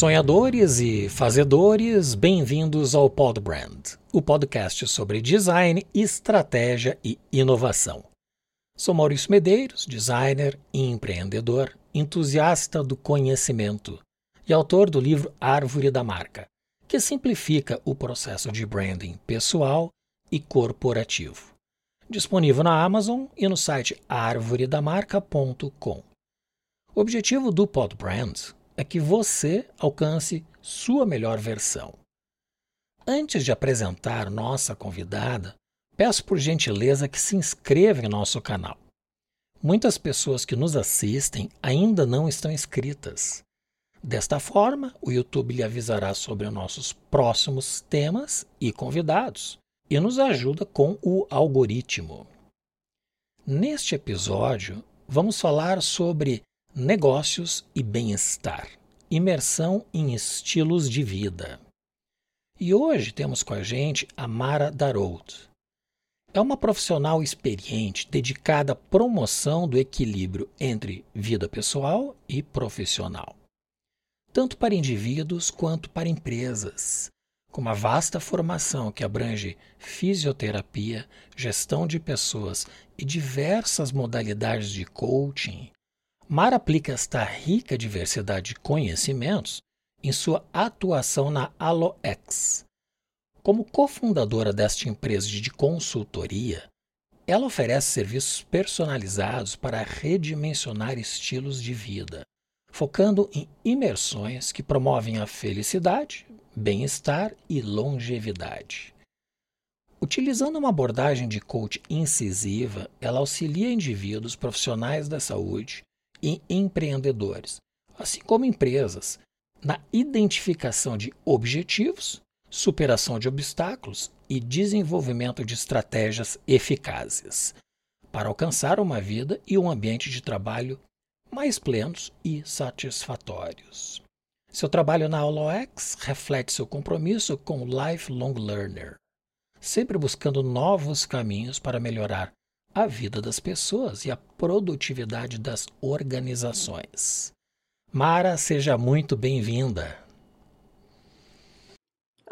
Sonhadores e fazedores, bem-vindos ao Podbrand, o podcast sobre design, estratégia e inovação. Sou Maurício Medeiros, designer e empreendedor, entusiasta do conhecimento e autor do livro Árvore da Marca, que simplifica o processo de branding pessoal e corporativo. Disponível na Amazon e no site arvoredamarca.com. O objetivo do Podbrand é que você alcance sua melhor versão. Antes de apresentar nossa convidada, peço por gentileza que se inscreva em nosso canal. Muitas pessoas que nos assistem ainda não estão inscritas. Desta forma, o YouTube lhe avisará sobre nossos próximos temas e convidados e nos ajuda com o algoritmo. Neste episódio, vamos falar sobre negócios e bem-estar, imersão em estilos de vida. E hoje temos com a gente a Mara Darout. É uma profissional experiente dedicada à promoção do equilíbrio entre vida pessoal e profissional, tanto para indivíduos quanto para empresas. Com uma vasta formação que abrange fisioterapia, gestão de pessoas e diversas modalidades de coaching, Mara aplica esta rica diversidade de conhecimentos em sua atuação na AloX. Como cofundadora desta empresa de consultoria, ela oferece serviços personalizados para redimensionar estilos de vida, focando em imersões que promovem a felicidade, bem-estar e longevidade. Utilizando uma abordagem de coach incisiva, ela auxilia indivíduos profissionais da saúde e empreendedores, assim como empresas, na identificação de objetivos, superação de obstáculos e desenvolvimento de estratégias eficazes para alcançar uma vida e um ambiente de trabalho mais plenos e satisfatórios. Seu trabalho na AuloX reflete seu compromisso com o lifelong learner, sempre buscando novos caminhos para melhorar a vida das pessoas e a produtividade das organizações. Mara, seja muito bem-vinda.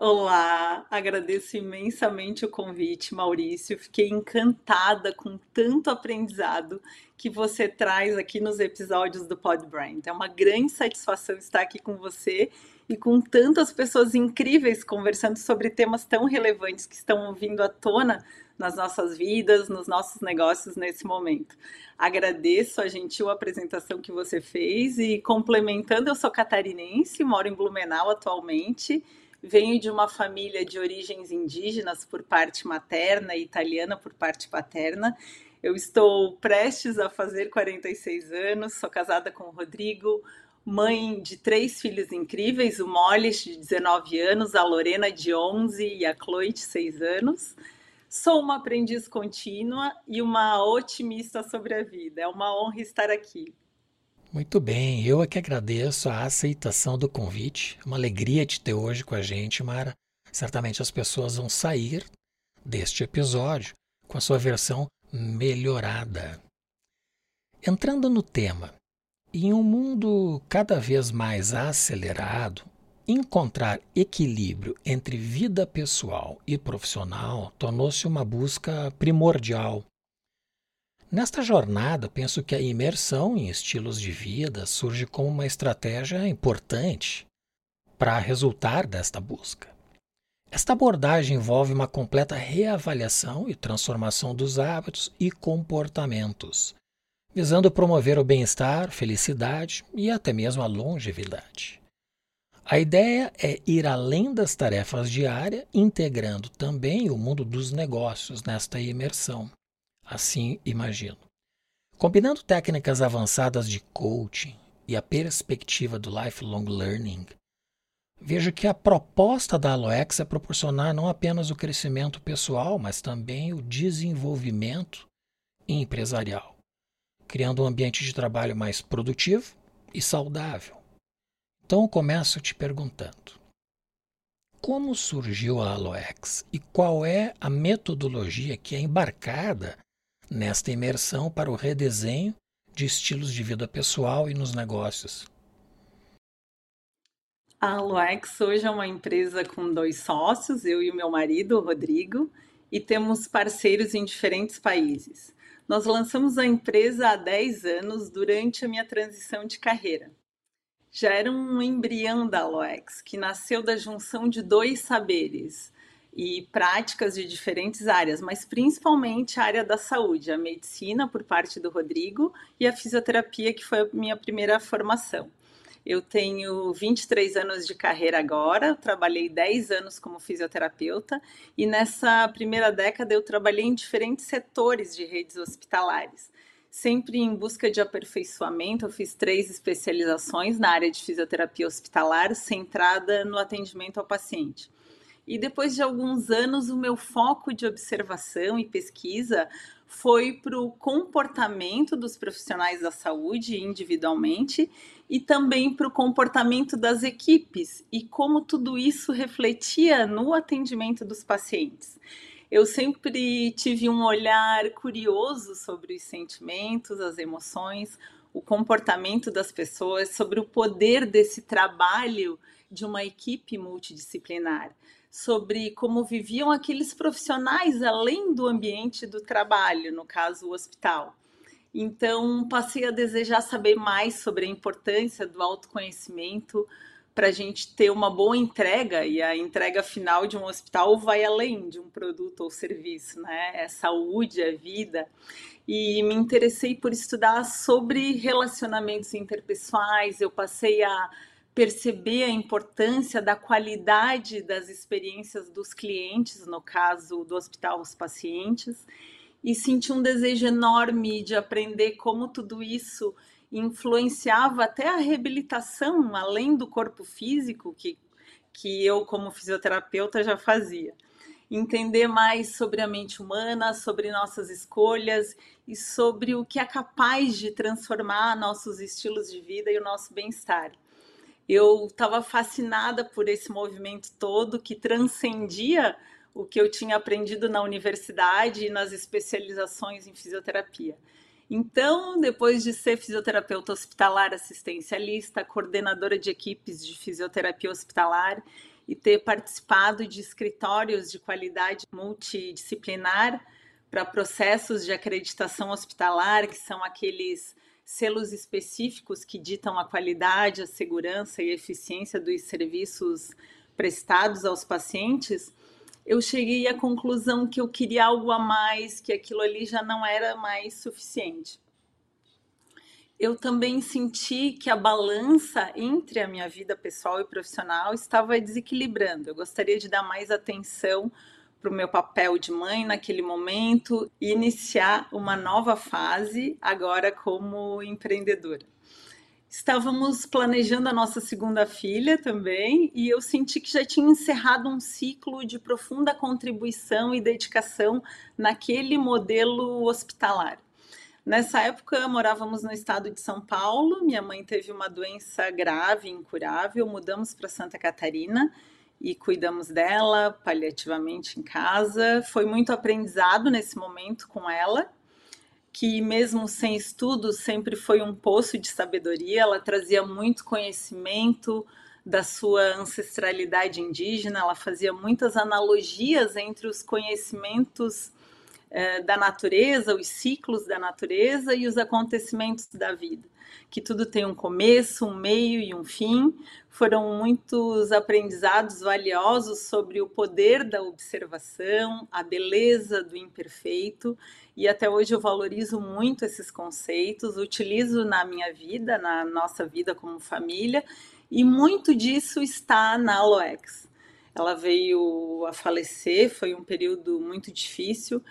Olá, agradeço imensamente o convite, Maurício. Fiquei encantada com tanto aprendizado que você traz aqui nos episódios do Podbrand. É uma grande satisfação estar aqui com você e com tantas pessoas incríveis conversando sobre temas tão relevantes que estão vindo à tona nas nossas vidas, nos nossos negócios nesse momento. Agradeço a gentil apresentação que você fez e complementando, eu sou catarinense, moro em Blumenau atualmente. Venho de uma família de origens indígenas por parte materna e italiana por parte paterna. Eu estou prestes a fazer 46 anos, sou casada com o Rodrigo, mãe de três filhos incríveis, o Moles, de 19 anos, a Lorena, de 11 e a Chloe, de 6 anos. Sou uma aprendiz contínua e uma otimista sobre a vida. É uma honra estar aqui. Muito bem, eu é que agradeço a aceitação do convite. Uma alegria te ter hoje com a gente, Mara. Certamente as pessoas vão sair deste episódio com a sua versão melhorada. Entrando no tema, em um mundo cada vez mais acelerado, Encontrar equilíbrio entre vida pessoal e profissional tornou-se uma busca primordial. Nesta jornada, penso que a imersão em estilos de vida surge como uma estratégia importante para resultar desta busca. Esta abordagem envolve uma completa reavaliação e transformação dos hábitos e comportamentos, visando promover o bem-estar, felicidade e até mesmo a longevidade. A ideia é ir além das tarefas diárias, integrando também o mundo dos negócios nesta imersão. Assim imagino. Combinando técnicas avançadas de coaching e a perspectiva do lifelong learning, vejo que a proposta da Aloex é proporcionar não apenas o crescimento pessoal, mas também o desenvolvimento empresarial, criando um ambiente de trabalho mais produtivo e saudável então eu começo te perguntando: como surgiu a Aloex e qual é a metodologia que é embarcada nesta imersão para o redesenho de estilos de vida pessoal e nos negócios? A Aloex hoje é uma empresa com dois sócios, eu e o meu marido, o Rodrigo, e temos parceiros em diferentes países. Nós lançamos a empresa há 10 anos durante a minha transição de carreira. Já era um embrião da Aloex, que nasceu da junção de dois saberes e práticas de diferentes áreas, mas principalmente a área da saúde, a medicina por parte do Rodrigo e a fisioterapia, que foi a minha primeira formação. Eu tenho 23 anos de carreira agora, trabalhei 10 anos como fisioterapeuta e nessa primeira década eu trabalhei em diferentes setores de redes hospitalares. Sempre em busca de aperfeiçoamento, eu fiz três especializações na área de fisioterapia hospitalar, centrada no atendimento ao paciente. E depois de alguns anos, o meu foco de observação e pesquisa foi para o comportamento dos profissionais da saúde individualmente e também para o comportamento das equipes e como tudo isso refletia no atendimento dos pacientes. Eu sempre tive um olhar curioso sobre os sentimentos, as emoções, o comportamento das pessoas, sobre o poder desse trabalho de uma equipe multidisciplinar sobre como viviam aqueles profissionais além do ambiente do trabalho, no caso o hospital. Então, passei a desejar saber mais sobre a importância do autoconhecimento para a gente ter uma boa entrega, e a entrega final de um hospital vai além de um produto ou serviço, né? É saúde, é vida. E me interessei por estudar sobre relacionamentos interpessoais, eu passei a perceber a importância da qualidade das experiências dos clientes, no caso do hospital, os pacientes, e senti um desejo enorme de aprender como tudo isso influenciava até a reabilitação, além do corpo físico, que, que eu, como fisioterapeuta, já fazia. Entender mais sobre a mente humana, sobre nossas escolhas e sobre o que é capaz de transformar nossos estilos de vida e o nosso bem-estar eu estava fascinada por esse movimento todo que transcendia o que eu tinha aprendido na universidade e nas especializações em fisioterapia. Então, depois de ser fisioterapeuta hospitalar assistencialista, coordenadora de equipes de fisioterapia hospitalar e ter participado de escritórios de qualidade multidisciplinar para processos de acreditação hospitalar, que são aqueles selos específicos que ditam a qualidade, a segurança e a eficiência dos serviços prestados aos pacientes, eu cheguei à conclusão que eu queria algo a mais, que aquilo ali já não era mais suficiente. Eu também senti que a balança entre a minha vida pessoal e profissional estava desequilibrando. Eu gostaria de dar mais atenção para o meu papel de mãe naquele momento e iniciar uma nova fase agora como empreendedora. Estávamos planejando a nossa segunda filha também e eu senti que já tinha encerrado um ciclo de profunda contribuição e dedicação naquele modelo hospitalar. Nessa época, morávamos no estado de São Paulo. Minha mãe teve uma doença grave, incurável. Mudamos para Santa Catarina e cuidamos dela paliativamente em casa. Foi muito aprendizado nesse momento com ela, que mesmo sem estudos sempre foi um poço de sabedoria. Ela trazia muito conhecimento da sua ancestralidade indígena, ela fazia muitas analogias entre os conhecimentos eh, da natureza, os ciclos da natureza e os acontecimentos da vida que tudo tem um começo, um meio e um fim. Foram muitos aprendizados valiosos sobre o poder da observação, a beleza do imperfeito, e até hoje eu valorizo muito esses conceitos, utilizo na minha vida, na nossa vida como família, e muito disso está na Aloex. Ela veio a falecer, foi um período muito difícil,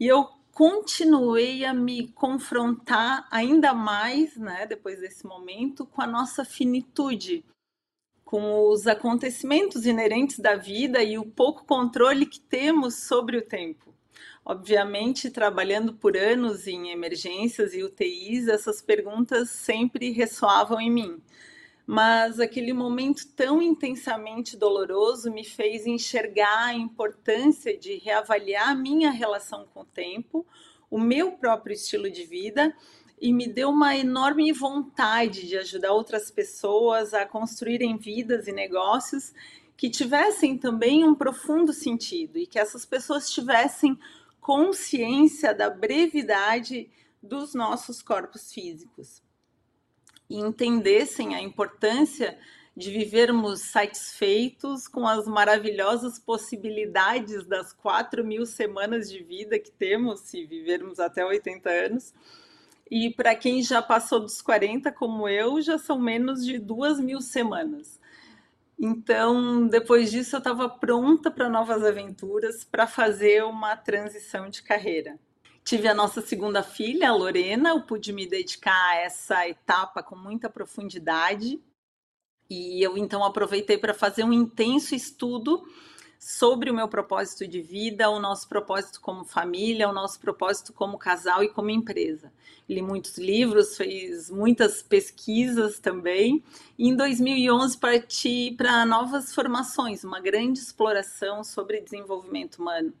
e eu continuei a me confrontar ainda mais, né, depois desse momento, com a nossa finitude, com os acontecimentos inerentes da vida e o pouco controle que temos sobre o tempo. Obviamente, trabalhando por anos em emergências e UTIs, essas perguntas sempre ressoavam em mim mas aquele momento tão intensamente doloroso me fez enxergar a importância de reavaliar a minha relação com o tempo, o meu próprio estilo de vida e me deu uma enorme vontade de ajudar outras pessoas a construírem vidas e negócios que tivessem também um profundo sentido e que essas pessoas tivessem consciência da brevidade dos nossos corpos físicos e entendessem a importância de vivermos satisfeitos com as maravilhosas possibilidades das 4 mil semanas de vida que temos se vivermos até 80 anos. E para quem já passou dos 40, como eu, já são menos de duas mil semanas. Então, depois disso, eu estava pronta para novas aventuras, para fazer uma transição de carreira. Tive a nossa segunda filha, a Lorena, eu pude me dedicar a essa etapa com muita profundidade. E eu então aproveitei para fazer um intenso estudo sobre o meu propósito de vida, o nosso propósito como família, o nosso propósito como casal e como empresa. Li muitos livros, fiz muitas pesquisas também. E em 2011 parti para novas formações, uma grande exploração sobre desenvolvimento humano.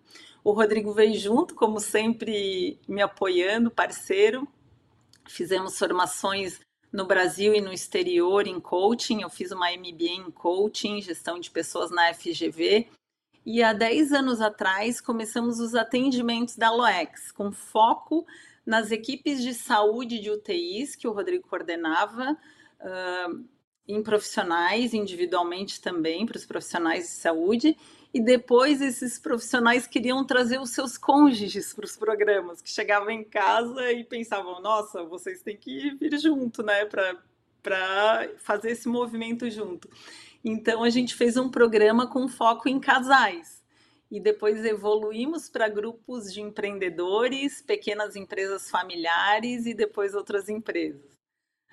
O Rodrigo veio junto, como sempre, me apoiando, parceiro. Fizemos formações no Brasil e no exterior em coaching. Eu fiz uma MBA em coaching, gestão de pessoas na FGV. E há 10 anos atrás começamos os atendimentos da LOEX, com foco nas equipes de saúde de UTIs que o Rodrigo coordenava, uh, em profissionais, individualmente também, para os profissionais de saúde, e depois esses profissionais queriam trazer os seus cônjuges para os programas, que chegavam em casa e pensavam: nossa, vocês têm que vir junto, né, para fazer esse movimento junto. Então a gente fez um programa com foco em casais. E depois evoluímos para grupos de empreendedores, pequenas empresas familiares e depois outras empresas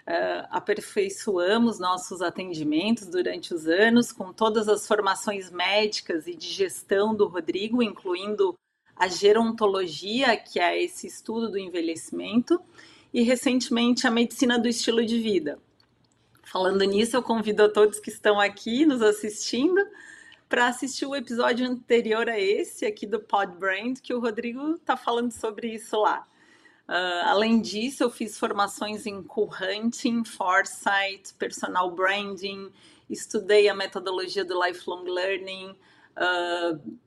uh, aperfeiçoamos nossos atendimentos durante os anos, com todas as formações médicas e de gestão do Rodrigo, incluindo a gerontologia, que é esse estudo do envelhecimento, e recentemente a medicina do estilo de vida. Falando nisso, eu convido a todos que estão aqui nos assistindo para assistir o episódio anterior a esse aqui do Pod Brand, que o Rodrigo está falando sobre isso lá. Uh, além disso, eu fiz formações em co-hunting, foresight, personal branding, estudei a metodologia do lifelong learning, uh,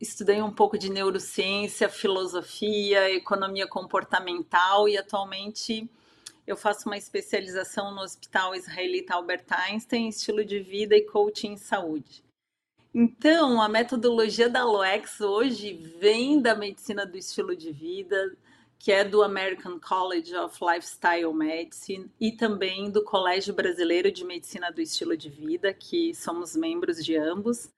estudei um pouco de neurociência, filosofia, economia comportamental e atualmente eu faço uma especialização no Hospital Israelita Albert Einstein, estilo de vida e coaching em saúde. Então, a metodologia da LOEX hoje vem da medicina do estilo de vida, que é do American College of Lifestyle Medicine e também do Colégio Brasileiro de Medicina do Estilo de Vida, que somos membros de ambos.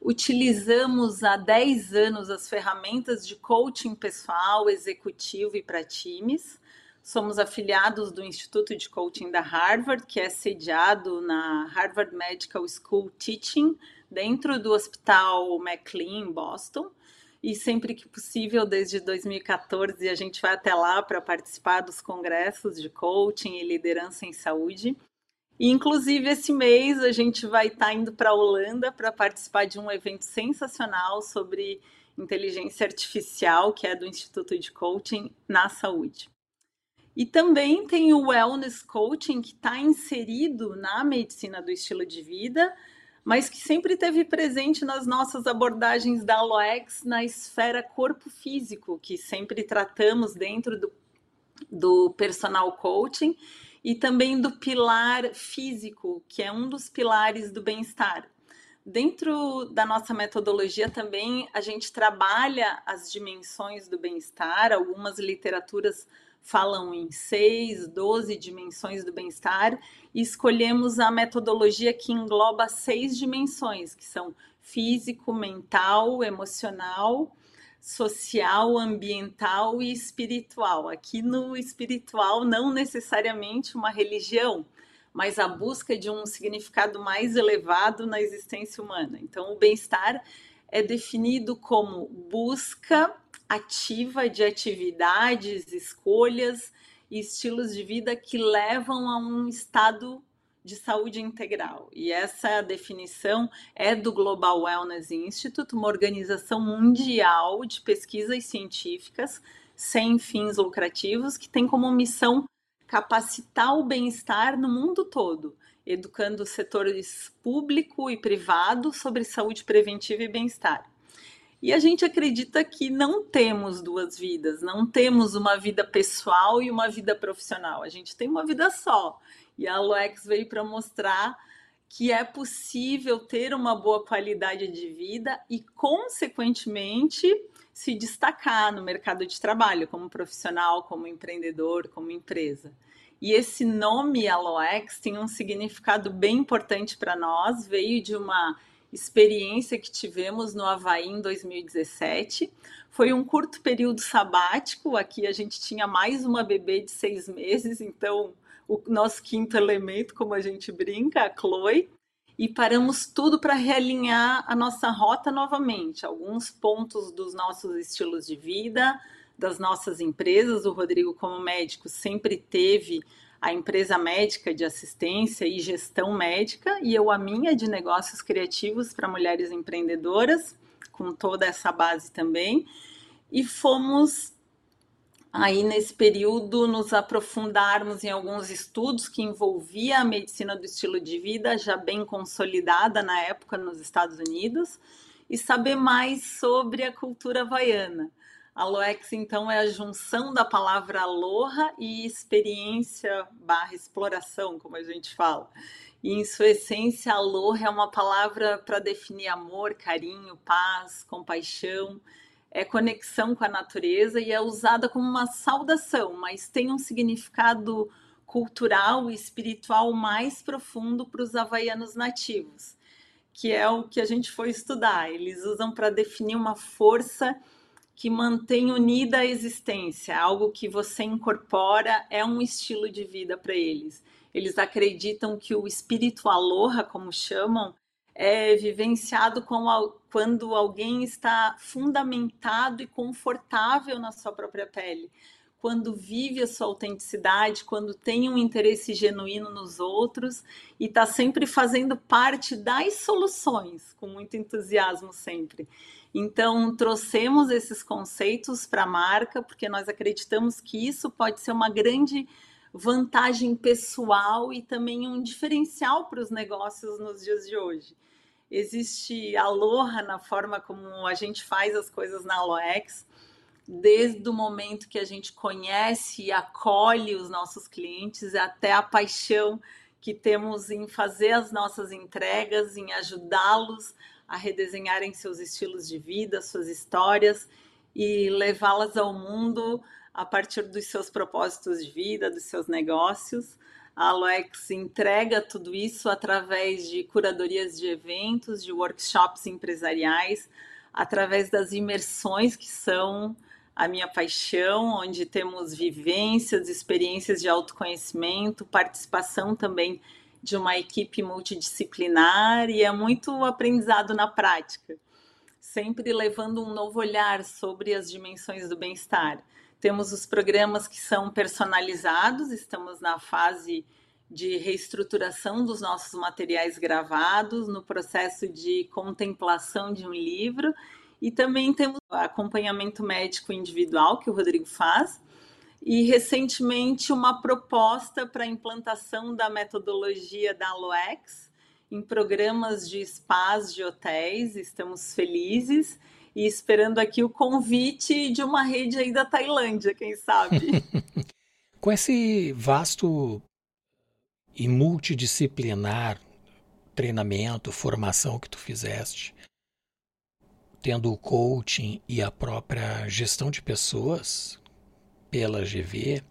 Utilizamos há 10 anos as ferramentas de coaching pessoal, executivo e para times. Somos afiliados do Instituto de Coaching da Harvard, que é sediado na Harvard Medical School Teaching, dentro do Hospital McLean, em Boston e sempre que possível, desde 2014, a gente vai até lá para participar dos congressos de coaching e liderança em saúde. E, inclusive, esse mês a gente vai estar tá indo para a Holanda para participar de um evento sensacional sobre inteligência artificial, que é do Instituto de Coaching na Saúde. E também tem o Wellness Coaching, que está inserido na medicina do estilo de vida, mas que sempre esteve presente nas nossas abordagens da Aloex na esfera corpo físico, que sempre tratamos dentro do, do personal coaching e também do pilar físico, que é um dos pilares do bem-estar. Dentro da nossa metodologia também a gente trabalha as dimensões do bem-estar, algumas literaturas falam em seis, doze dimensões do bem-estar e escolhemos a metodologia que engloba seis dimensões, que são físico, mental, emocional, social, ambiental e espiritual. Aqui no espiritual, não necessariamente uma religião, mas a busca de um significado mais elevado na existência humana. Então, o bem-estar é definido como busca ativa de atividades, escolhas e estilos de vida que levam a um estado de saúde integral. E essa definição é do Global Wellness Institute, uma organização mundial de pesquisas científicas sem fins lucrativos que tem como missão capacitar o bem-estar no mundo todo, educando setores público e privado sobre saúde preventiva e bem-estar. E a gente acredita que não temos duas vidas, não temos uma vida pessoal e uma vida profissional. A gente tem uma vida só. E a Aloex veio para mostrar que é possível ter uma boa qualidade de vida e, consequentemente, se destacar no mercado de trabalho como profissional, como empreendedor, como empresa. E esse nome Aloex tem um significado bem importante para nós, veio de uma experiência que tivemos no Havaí em 2017. Foi um curto período sabático, aqui a gente tinha mais uma bebê de seis meses, então o nosso quinto elemento, como a gente brinca, a Chloe, e paramos tudo para realinhar a nossa rota novamente, alguns pontos dos nossos estilos de vida, das nossas empresas. O Rodrigo, como médico, sempre teve a empresa médica de assistência e gestão médica, e eu a minha de negócios criativos para mulheres empreendedoras, com toda essa base também. E fomos aí nesse período nos aprofundarmos em alguns estudos que envolvia a medicina do estilo de vida já bem consolidada na época nos Estados Unidos e saber mais sobre a cultura havaiana. Aloex, então, é a junção da palavra aloha e experiência barra exploração, como a gente fala. E, em sua essência, aloha é uma palavra para definir amor, carinho, paz, compaixão, é conexão com a natureza e é usada como uma saudação, mas tem um significado cultural e espiritual mais profundo para os havaianos nativos, que é o que a gente foi estudar. Eles usam para definir uma força que mantém unida a existência, algo que você incorpora, é um estilo de vida para eles. Eles acreditam que o espírito aloha, como chamam, é vivenciado quando alguém está fundamentado e confortável na sua própria pele, quando vive a sua autenticidade, quando tem um interesse genuíno nos outros e está sempre fazendo parte das soluções, com muito entusiasmo sempre. Então, trouxemos esses conceitos para a marca, porque nós acreditamos que isso pode ser uma grande vantagem pessoal e também um diferencial para os negócios nos dias de hoje. Existe aloha na forma como a gente faz as coisas na Aloex, desde o momento que a gente conhece e acolhe os nossos clientes até a paixão que temos em fazer as nossas entregas, em ajudá-los a redesenharem seus estilos de vida, suas histórias e levá-las ao mundo a partir dos seus propósitos de vida, dos seus negócios. A Aloex entrega tudo isso através de curadorias de eventos, de workshops empresariais, através das imersões que são a minha paixão, onde temos vivências, experiências de autoconhecimento, participação também de uma equipe multidisciplinar e é muito aprendizado na prática, sempre levando um novo olhar sobre as dimensões do bem-estar. Temos os programas que são personalizados, estamos na fase de reestruturação dos nossos materiais gravados, no processo de contemplação de um livro, e também temos acompanhamento médico individual que o Rodrigo faz, e recentemente uma proposta para a implantação da metodologia da Aloex em programas de spas de hotéis. Estamos felizes e esperando aqui o convite de uma rede aí da Tailândia, quem sabe. Com esse vasto e multidisciplinar treinamento, formação que tu fizeste, tendo o coaching e a própria gestão de pessoas, pela GV,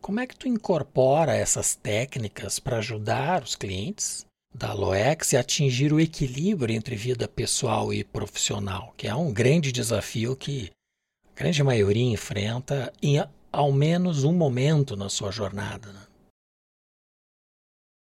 como é que tu incorpora essas técnicas para ajudar os clientes da Loex a atingir o equilíbrio entre vida pessoal e profissional, que é um grande desafio que a grande maioria enfrenta em ao menos um momento na sua jornada? Né?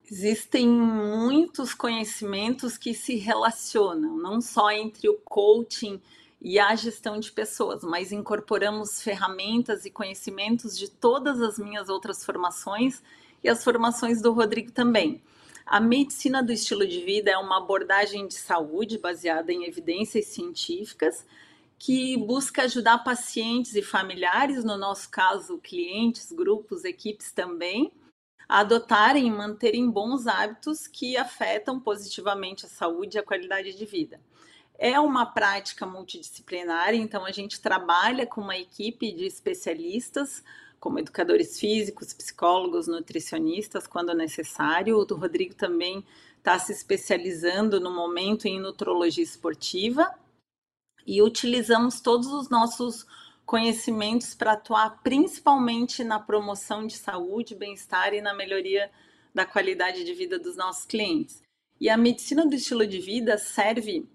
Existem muitos conhecimentos que se relacionam, não só entre o coaching e a gestão de pessoas, mas incorporamos ferramentas e conhecimentos de todas as minhas outras formações e as formações do Rodrigo também. A medicina do estilo de vida é uma abordagem de saúde baseada em evidências científicas que busca ajudar pacientes e familiares, no nosso caso, clientes, grupos, equipes também, a adotarem e manterem bons hábitos que afetam positivamente a saúde e a qualidade de vida. É uma prática multidisciplinar, então a gente trabalha com uma equipe de especialistas, como educadores físicos, psicólogos, nutricionistas, quando necessário. O Rodrigo também está se especializando no momento em nutrologia esportiva e utilizamos todos os nossos conhecimentos para atuar principalmente na promoção de saúde, bem-estar e na melhoria da qualidade de vida dos nossos clientes. E a medicina do estilo de vida serve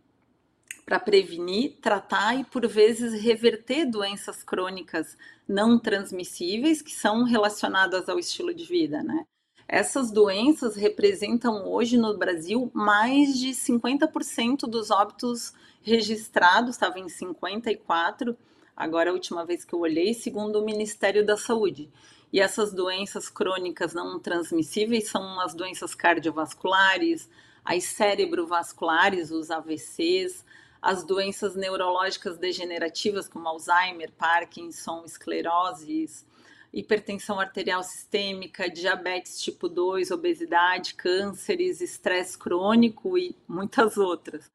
para prevenir, tratar e, por vezes, reverter doenças crônicas não transmissíveis que são relacionadas ao estilo de vida, né? Essas doenças representam hoje no Brasil mais de 50% dos óbitos registrados, estava em 54%, agora a última vez que eu olhei, segundo o Ministério da Saúde. E essas doenças crônicas não transmissíveis são as doenças cardiovasculares, as cerebrovasculares, os AVCs, as doenças neurológicas degenerativas, como Alzheimer, Parkinson, escleroses, hipertensão arterial sistêmica, diabetes tipo 2, obesidade, cânceres, estresse crônico e muitas outras.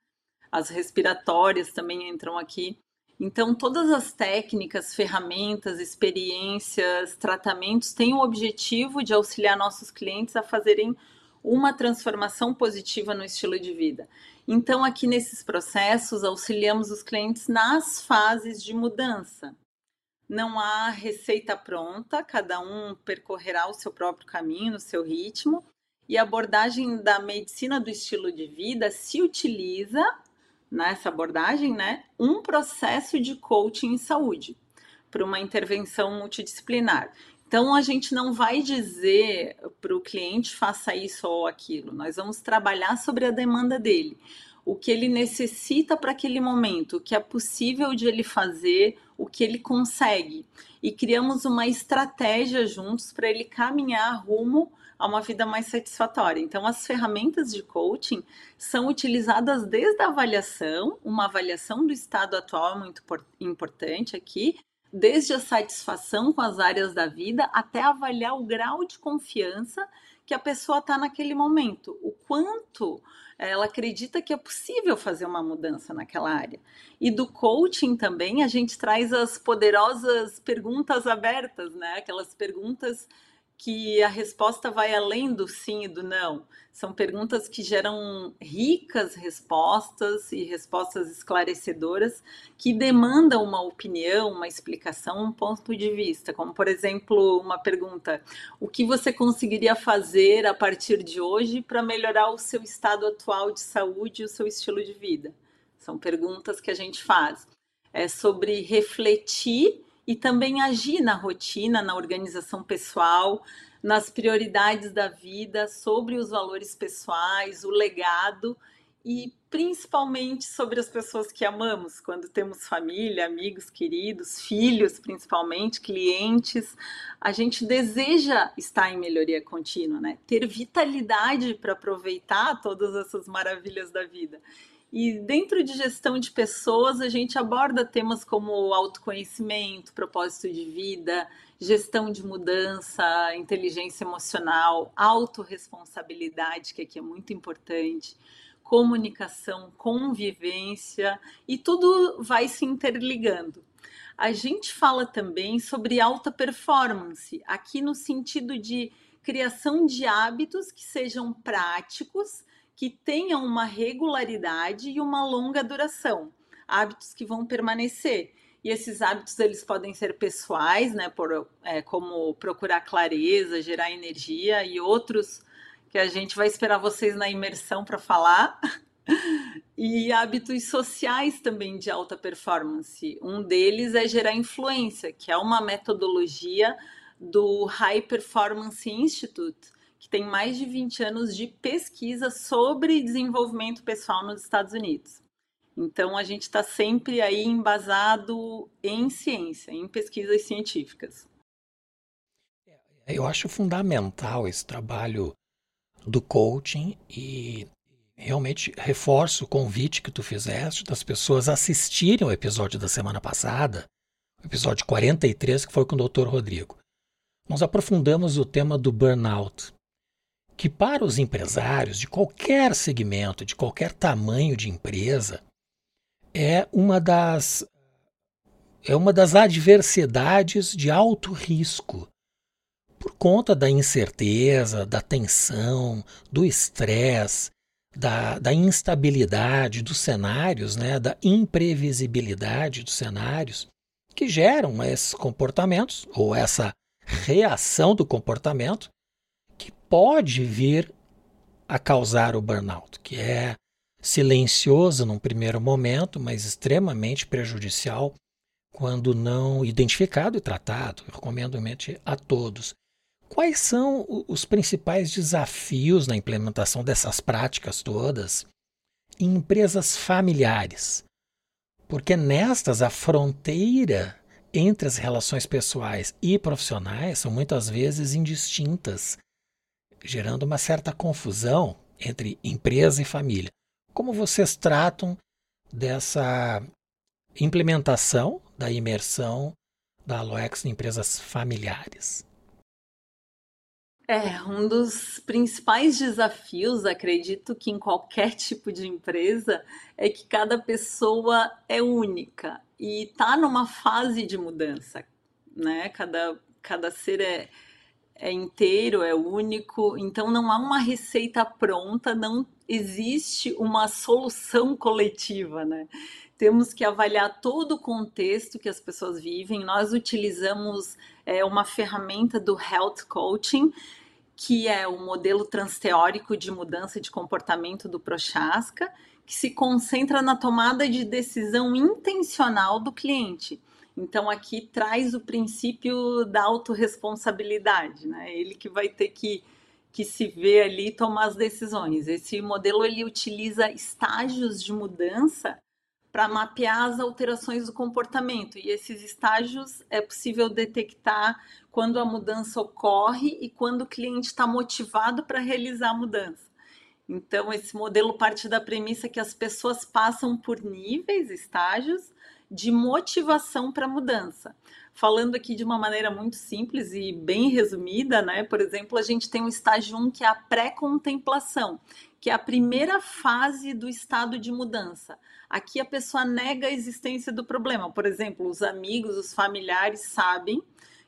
As respiratórias também entram aqui. Então, todas as técnicas, ferramentas, experiências, tratamentos têm o objetivo de auxiliar nossos clientes a fazerem uma transformação positiva no estilo de vida. Então, aqui nesses processos, auxiliamos os clientes nas fases de mudança. Não há receita pronta, cada um percorrerá o seu próprio caminho, no seu ritmo, e a abordagem da medicina do estilo de vida se utiliza nessa abordagem, né, um processo de coaching em saúde para uma intervenção multidisciplinar. Então a gente não vai dizer para o cliente faça isso ou aquilo, nós vamos trabalhar sobre a demanda dele, o que ele necessita para aquele momento, o que é possível de ele fazer, o que ele consegue. E criamos uma estratégia juntos para ele caminhar rumo a uma vida mais satisfatória. Então, as ferramentas de coaching são utilizadas desde a avaliação, uma avaliação do estado atual é muito importante aqui, desde a satisfação com as áreas da vida até avaliar o grau de confiança que a pessoa está naquele momento, o quanto ela acredita que é possível fazer uma mudança naquela área. E do coaching também a gente traz as poderosas perguntas abertas, né? Aquelas perguntas que a resposta vai além do sim e do não. São perguntas que geram ricas respostas e respostas esclarecedoras que demandam uma opinião, uma explicação, um ponto de vista. Como, por exemplo, uma pergunta: o que você conseguiria fazer a partir de hoje para melhorar o seu estado atual de saúde e o seu estilo de vida? São perguntas que a gente faz. É sobre refletir e também agir na rotina, na organização pessoal, nas prioridades da vida, sobre os valores pessoais, o legado e principalmente sobre as pessoas que amamos, quando temos família, amigos queridos, filhos, principalmente, clientes, a gente deseja estar em melhoria contínua, né? Ter vitalidade para aproveitar todas essas maravilhas da vida. E dentro de gestão de pessoas, a gente aborda temas como autoconhecimento, propósito de vida, gestão de mudança, inteligência emocional, autorresponsabilidade, que aqui é muito importante, comunicação, convivência, e tudo vai se interligando. A gente fala também sobre alta performance, aqui no sentido de criação de hábitos que sejam práticos que tenham uma regularidade e uma longa duração, hábitos que vão permanecer. E esses hábitos eles podem ser pessoais, né, por, é, como procurar clareza, gerar energia, e outros que a gente vai esperar vocês na imersão para falar. e hábitos sociais também de alta performance. Um deles é gerar influência, que é uma metodologia do High Performance Institute, que tem mais de 20 anos de pesquisa sobre desenvolvimento pessoal nos Estados Unidos. Então, a gente está sempre aí embasado em ciência, em pesquisas científicas. Eu acho fundamental esse trabalho do coaching e realmente reforço o convite que tu fizeste das pessoas assistirem o episódio da semana passada, o episódio 43, que foi com o Dr. Rodrigo. Nós aprofundamos o tema do burnout, que para os empresários de qualquer segmento, de qualquer tamanho de empresa, é uma das é uma das adversidades de alto risco. Por conta da incerteza, da tensão, do estresse, da, da, instabilidade dos cenários, né, da imprevisibilidade dos cenários, que geram esses comportamentos ou essa reação do comportamento pode vir a causar o burnout, que é silencioso num primeiro momento, mas extremamente prejudicial quando não identificado e tratado. Eu recomendo a todos. Quais são os principais desafios na implementação dessas práticas todas em empresas familiares? Porque nestas a fronteira entre as relações pessoais e profissionais são muitas vezes indistintas, gerando uma certa confusão entre empresa e família. Como vocês tratam dessa implementação da imersão da Aloex em empresas familiares? É, um dos principais desafios, acredito que em qualquer tipo de empresa, é que cada pessoa é única e está numa fase de mudança, né? Cada, cada ser é, é inteiro, é único, então não há uma receita pronta, não existe uma solução coletiva, né? Temos que avaliar todo o contexto que as pessoas vivem. Nós utilizamos é, uma ferramenta do Health Coaching, que é o modelo transteórico de mudança de comportamento do Prochaska, que se concentra na tomada de decisão intencional do cliente. Então, aqui traz o princípio da autorresponsabilidade, né? Ele que vai ter que, que se ver ali tomar as decisões. Esse modelo ele utiliza estágios de mudança para mapear as alterações do comportamento. E esses estágios é possível detectar quando a mudança ocorre e quando o cliente está motivado para realizar a mudança. Então, esse modelo parte da premissa que as pessoas passam por níveis, estágios de motivação para mudança. Falando aqui de uma maneira muito simples e bem resumida, né? Por exemplo, a gente tem um estágio 1 que é a pré-contemplação, que é a primeira fase do estado de mudança. Aqui a pessoa nega a existência do problema. Por exemplo, os amigos, os familiares sabem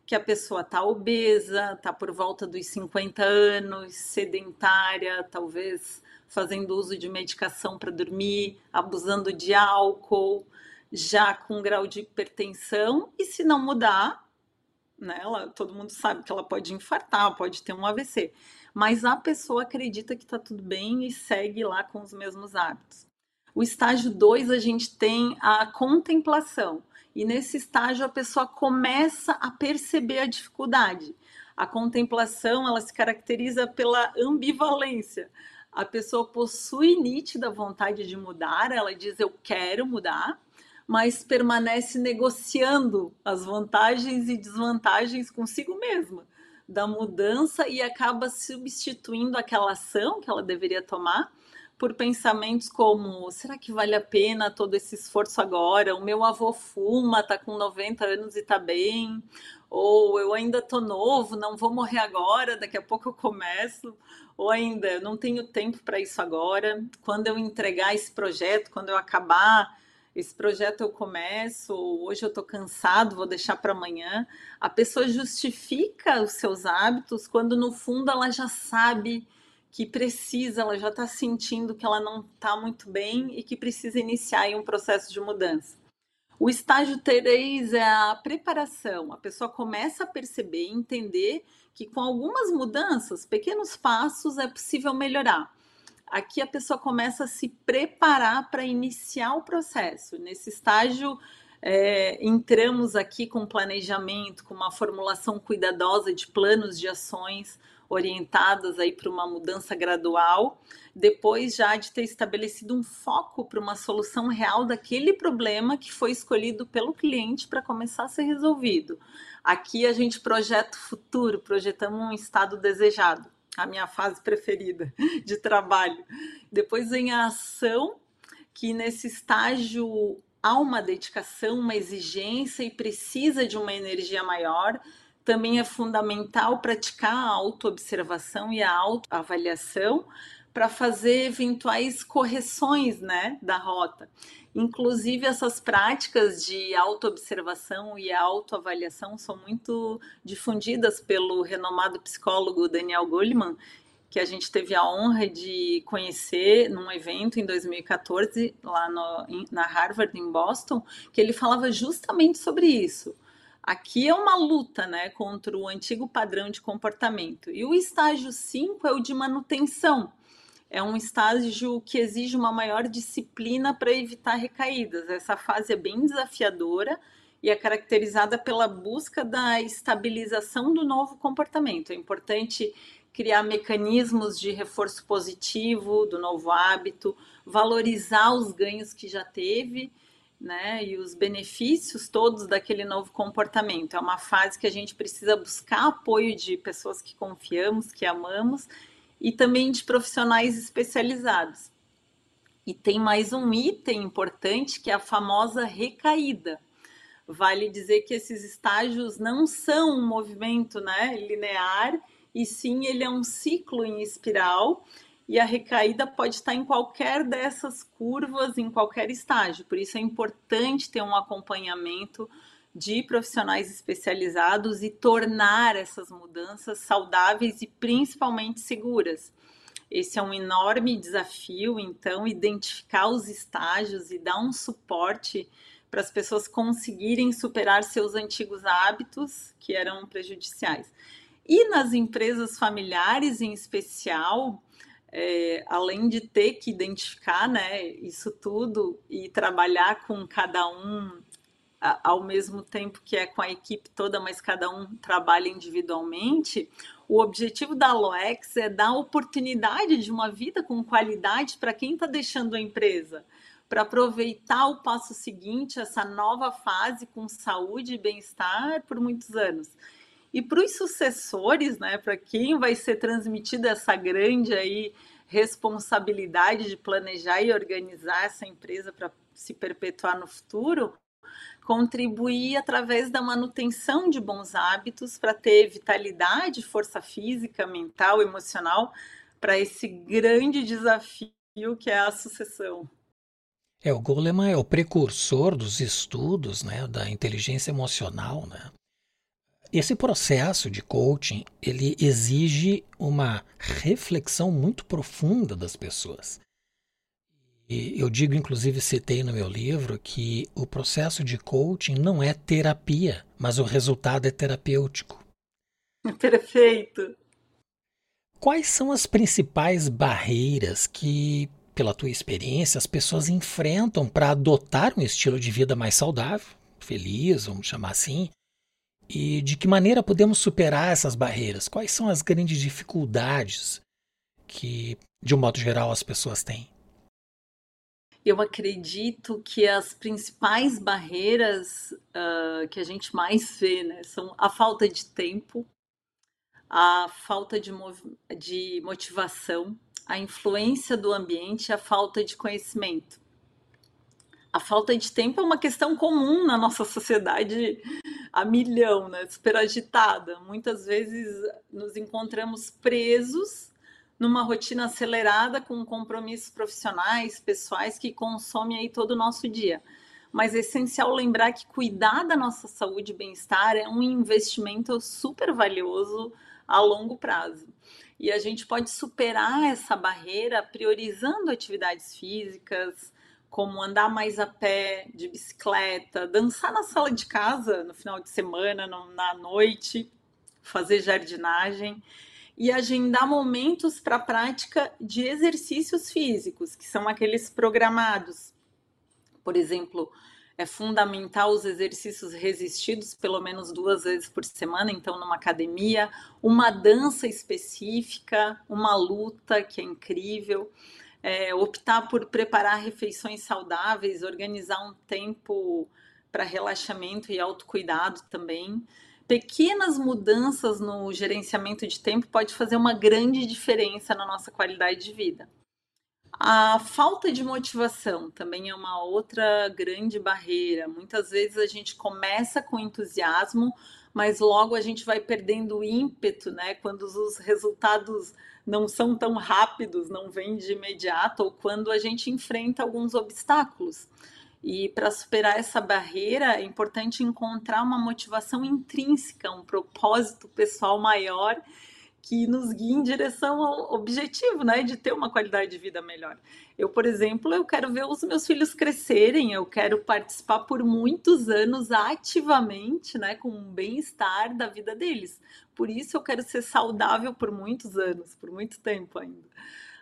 que a pessoa está obesa, está por volta dos 50 anos, sedentária, talvez fazendo uso de medicação para dormir, abusando de álcool, já com grau de hipertensão, e se não mudar, né, ela, todo mundo sabe que ela pode infartar, pode ter um AVC mas a pessoa acredita que está tudo bem e segue lá com os mesmos hábitos. O estágio 2 a gente tem a contemplação. E nesse estágio a pessoa começa a perceber a dificuldade. A contemplação, ela se caracteriza pela ambivalência. A pessoa possui nítida vontade de mudar, ela diz eu quero mudar, mas permanece negociando as vantagens e desvantagens consigo mesma da mudança e acaba substituindo aquela ação que ela deveria tomar por pensamentos como: será que vale a pena todo esse esforço agora? O meu avô fuma, tá com 90 anos e tá bem. Ou eu ainda tô novo, não vou morrer agora, daqui a pouco eu começo. Ou ainda, eu não tenho tempo para isso agora. Quando eu entregar esse projeto, quando eu acabar esse projeto eu começo, hoje eu estou cansado, vou deixar para amanhã. A pessoa justifica os seus hábitos quando no fundo ela já sabe que precisa, ela já está sentindo que ela não está muito bem e que precisa iniciar um processo de mudança. O estágio 3 é a preparação. A pessoa começa a perceber e entender que com algumas mudanças, pequenos passos, é possível melhorar aqui a pessoa começa a se preparar para iniciar o processo. Nesse estágio, é, entramos aqui com planejamento, com uma formulação cuidadosa de planos de ações orientadas aí para uma mudança gradual, depois já de ter estabelecido um foco para uma solução real daquele problema que foi escolhido pelo cliente para começar a ser resolvido. Aqui a gente projeta o futuro, projetamos um estado desejado a minha fase preferida de trabalho. Depois vem a ação, que nesse estágio há uma dedicação, uma exigência e precisa de uma energia maior. Também é fundamental praticar a autoobservação e a autoavaliação para fazer eventuais correções né, da rota. Inclusive, essas práticas de autoobservação e autoavaliação são muito difundidas pelo renomado psicólogo Daniel Goleman, que a gente teve a honra de conhecer num evento em 2014, lá no, na Harvard, em Boston, que ele falava justamente sobre isso. Aqui é uma luta né, contra o antigo padrão de comportamento. E o estágio 5 é o de manutenção é um estágio que exige uma maior disciplina para evitar recaídas. Essa fase é bem desafiadora e é caracterizada pela busca da estabilização do novo comportamento. É importante criar mecanismos de reforço positivo do novo hábito, valorizar os ganhos que já teve. Né, e os benefícios todos daquele novo comportamento. É uma fase que a gente precisa buscar apoio de pessoas que confiamos, que amamos e também de profissionais especializados. E tem mais um item importante que é a famosa recaída. Vale dizer que esses estágios não são um movimento né, linear, e sim ele é um ciclo em espiral, e a recaída pode estar em qualquer dessas curvas, em qualquer estágio. Por isso é importante ter um acompanhamento de profissionais especializados e tornar essas mudanças saudáveis e principalmente seguras. Esse é um enorme desafio, então, identificar os estágios e dar um suporte para as pessoas conseguirem superar seus antigos hábitos que eram prejudiciais. E nas empresas familiares, em especial, é, além de ter que identificar né, isso tudo e trabalhar com cada um ao mesmo tempo que é com a equipe toda, mas cada um trabalha individualmente, o objetivo da Aloex é dar oportunidade de uma vida com qualidade para quem está deixando a empresa, para aproveitar o passo seguinte, essa nova fase com saúde e bem-estar por muitos anos. E para os sucessores, né, para quem vai ser transmitida essa grande aí responsabilidade de planejar e organizar essa empresa para se perpetuar no futuro, contribuir através da manutenção de bons hábitos para ter vitalidade, força física, mental, emocional para esse grande desafio que é a sucessão. É, o Goleman é o precursor dos estudos né, da inteligência emocional. Né? Esse processo de coaching ele exige uma reflexão muito profunda das pessoas. E eu digo, inclusive, citei no meu livro que o processo de coaching não é terapia, mas o resultado é terapêutico. Perfeito. Quais são as principais barreiras que, pela tua experiência, as pessoas enfrentam para adotar um estilo de vida mais saudável, feliz, vamos chamar assim? E de que maneira podemos superar essas barreiras? Quais são as grandes dificuldades que, de um modo geral, as pessoas têm? Eu acredito que as principais barreiras uh, que a gente mais vê né, são a falta de tempo, a falta de, de motivação, a influência do ambiente, a falta de conhecimento. A falta de tempo é uma questão comum na nossa sociedade a milhão, né? super agitada. Muitas vezes nos encontramos presos numa rotina acelerada com compromissos profissionais, pessoais que consomem aí todo o nosso dia. Mas é essencial lembrar que cuidar da nossa saúde e bem-estar é um investimento super valioso a longo prazo. E a gente pode superar essa barreira priorizando atividades físicas, como andar mais a pé, de bicicleta, dançar na sala de casa no final de semana, na noite, fazer jardinagem e agendar momentos para a prática de exercícios físicos, que são aqueles programados. Por exemplo, é fundamental os exercícios resistidos pelo menos duas vezes por semana, então numa academia, uma dança específica, uma luta que é incrível, é, optar por preparar refeições saudáveis, organizar um tempo para relaxamento e autocuidado também pequenas mudanças no gerenciamento de tempo pode fazer uma grande diferença na nossa qualidade de vida. A falta de motivação também é uma outra grande barreira. Muitas vezes a gente começa com entusiasmo, mas logo a gente vai perdendo o ímpeto, né? Quando os resultados não são tão rápidos, não vêm de imediato, ou quando a gente enfrenta alguns obstáculos. E para superar essa barreira, é importante encontrar uma motivação intrínseca, um propósito pessoal maior que nos guie em direção ao objetivo, né, de ter uma qualidade de vida melhor. Eu, por exemplo, eu quero ver os meus filhos crescerem, eu quero participar por muitos anos ativamente, né, com o bem-estar da vida deles. Por isso eu quero ser saudável por muitos anos, por muito tempo ainda.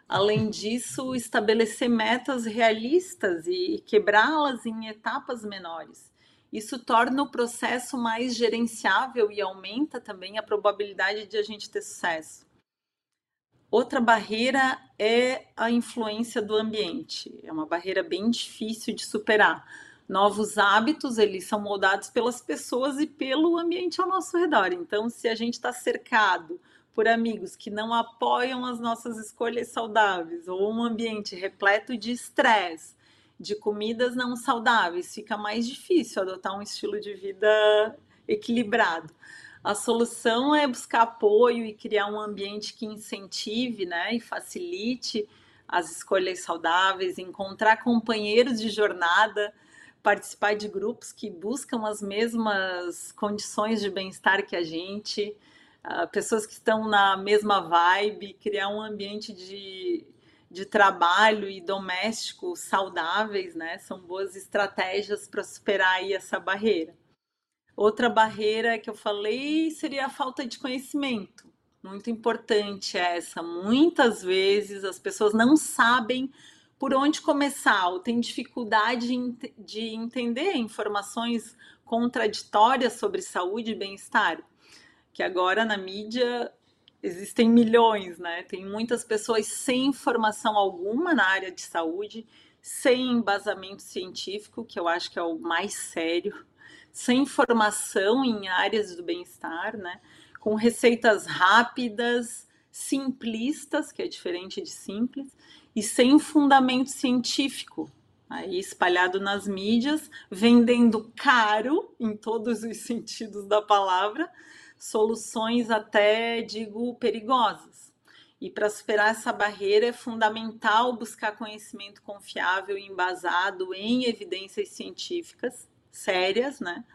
Além disso, estabelecer metas realistas e quebrá-las em etapas menores. Isso torna o processo mais gerenciável e aumenta também a probabilidade de a gente ter sucesso. Outra barreira é a influência do ambiente. É uma barreira bem difícil de superar. Novos hábitos, eles são moldados pelas pessoas e pelo ambiente ao nosso redor. Então, se a gente está cercado por amigos que não apoiam as nossas escolhas saudáveis ou um ambiente repleto de estresse, de comidas não saudáveis, fica mais difícil adotar um estilo de vida equilibrado. A solução é buscar apoio e criar um ambiente que incentive né, e facilite as escolhas saudáveis, encontrar companheiros de jornada, participar de grupos que buscam as mesmas condições de bem-estar que a gente, pessoas que estão na mesma vibe, criar um ambiente de, de trabalho e doméstico saudáveis, né? São boas estratégias para superar aí essa barreira. Outra barreira que eu falei seria a falta de conhecimento. Muito importante essa. Muitas vezes as pessoas não sabem por onde começar, ou têm dificuldade de entender informações contraditórias sobre saúde e bem-estar que agora na mídia existem milhões, né? Tem muitas pessoas sem informação alguma na área de saúde, sem embasamento científico, que eu acho que é o mais sério, sem informação em áreas do bem-estar, né? Com receitas rápidas, simplistas, que é diferente de simples, e sem fundamento científico, aí espalhado nas mídias, vendendo caro em todos os sentidos da palavra, soluções até, digo, perigosas. E para superar essa barreira é fundamental buscar conhecimento confiável e embasado em evidências científicas sérias, né?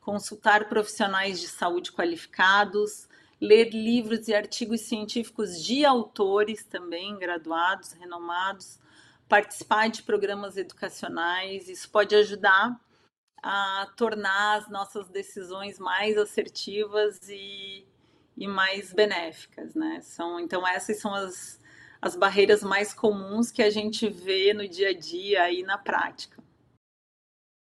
Consultar profissionais de saúde qualificados, ler livros e artigos científicos de autores também graduados, renomados, participar de programas educacionais. Isso pode ajudar a tornar as nossas decisões mais assertivas e, e mais benéficas, né? São, então essas são as, as barreiras mais comuns que a gente vê no dia a dia e na prática.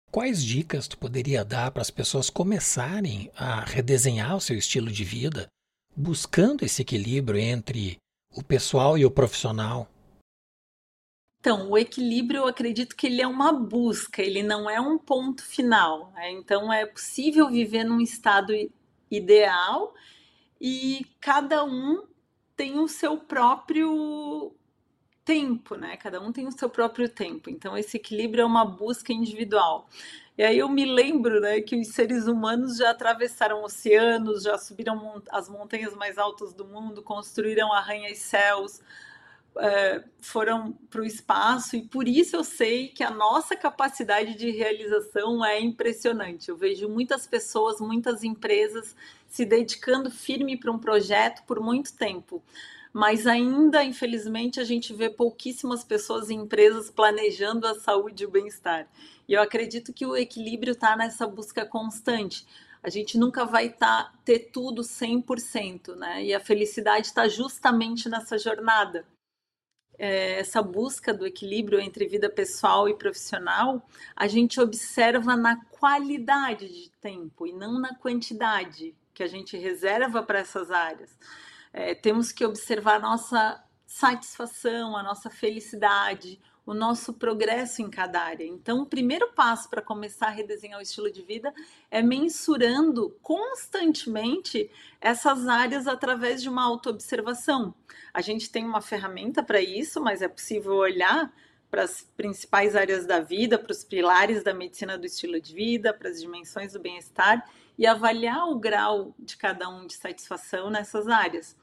Quais dicas tu poderia dar para as pessoas começarem a redesenhar o seu estilo de vida, buscando esse equilíbrio entre o pessoal e o profissional? Então, o equilíbrio, eu acredito que ele é uma busca, ele não é um ponto final. Né? Então, é possível viver num estado ideal e cada um tem o seu próprio tempo, né? Cada um tem o seu próprio tempo. Então, esse equilíbrio é uma busca individual. E aí eu me lembro, né, que os seres humanos já atravessaram oceanos, já subiram as montanhas mais altas do mundo, construíram arranha-céus, é, foram para o espaço e por isso eu sei que a nossa capacidade de realização é impressionante. Eu vejo muitas pessoas, muitas empresas se dedicando firme para um projeto por muito tempo, mas ainda, infelizmente, a gente vê pouquíssimas pessoas e empresas planejando a saúde e o bem-estar. E eu acredito que o equilíbrio está nessa busca constante. A gente nunca vai tá, ter tudo 100%, né? E a felicidade está justamente nessa jornada é, essa busca do equilíbrio entre vida pessoal e profissional, a gente observa na qualidade de tempo e não na quantidade que a gente reserva para essas áreas. É, temos que observar nossa satisfação, a nossa felicidade, o nosso progresso em cada área. Então, o primeiro passo para começar a redesenhar o estilo de vida é mensurando constantemente essas áreas através de uma autoobservação. A gente tem uma ferramenta para isso, mas é possível olhar para as principais áreas da vida, para os pilares da medicina do estilo de vida, para as dimensões do bem-estar e avaliar o grau de cada um de satisfação nessas áreas.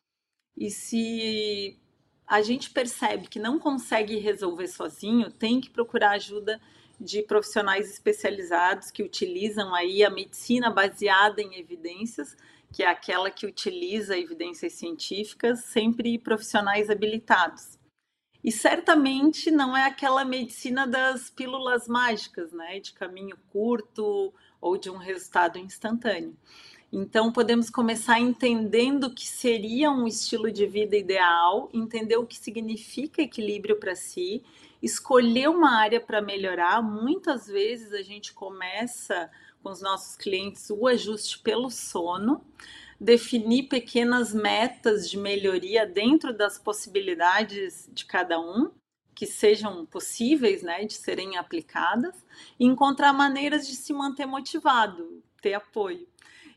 E se a gente percebe que não consegue resolver sozinho, tem que procurar ajuda de profissionais especializados que utilizam aí a medicina baseada em evidências, que é aquela que utiliza evidências científicas, sempre profissionais habilitados. E certamente não é aquela medicina das pílulas mágicas, né, de caminho curto ou de um resultado instantâneo. Então, podemos começar entendendo o que seria um estilo de vida ideal, entender o que significa equilíbrio para si, escolher uma área para melhorar. Muitas vezes a gente começa com os nossos clientes o ajuste pelo sono, definir pequenas metas de melhoria dentro das possibilidades de cada um, que sejam possíveis né, de serem aplicadas, e encontrar maneiras de se manter motivado, ter apoio.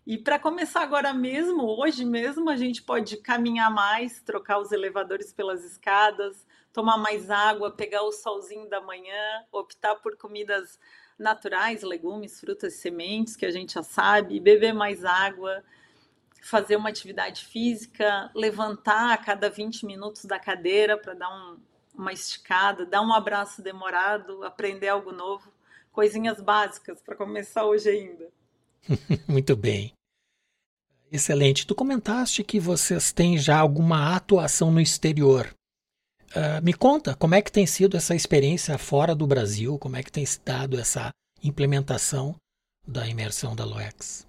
E para começar agora mesmo, hoje mesmo, a gente pode caminhar mais, trocar os elevadores pelas escadas, tomar mais água, pegar o solzinho da manhã, optar por comidas naturais, legumes, frutas e sementes, que a gente já sabe, beber mais água, fazer uma atividade física, levantar a cada 20 minutos da cadeira para dar um, uma esticada, dar um abraço demorado, aprender algo novo, coisinhas básicas para começar hoje ainda. Muito bem. Excelente. Tu comentaste que vocês têm já alguma atuação no exterior. Uh, me conta como é que tem sido essa experiência fora do Brasil, como é que tem dado essa implementação da imersão da LOEX?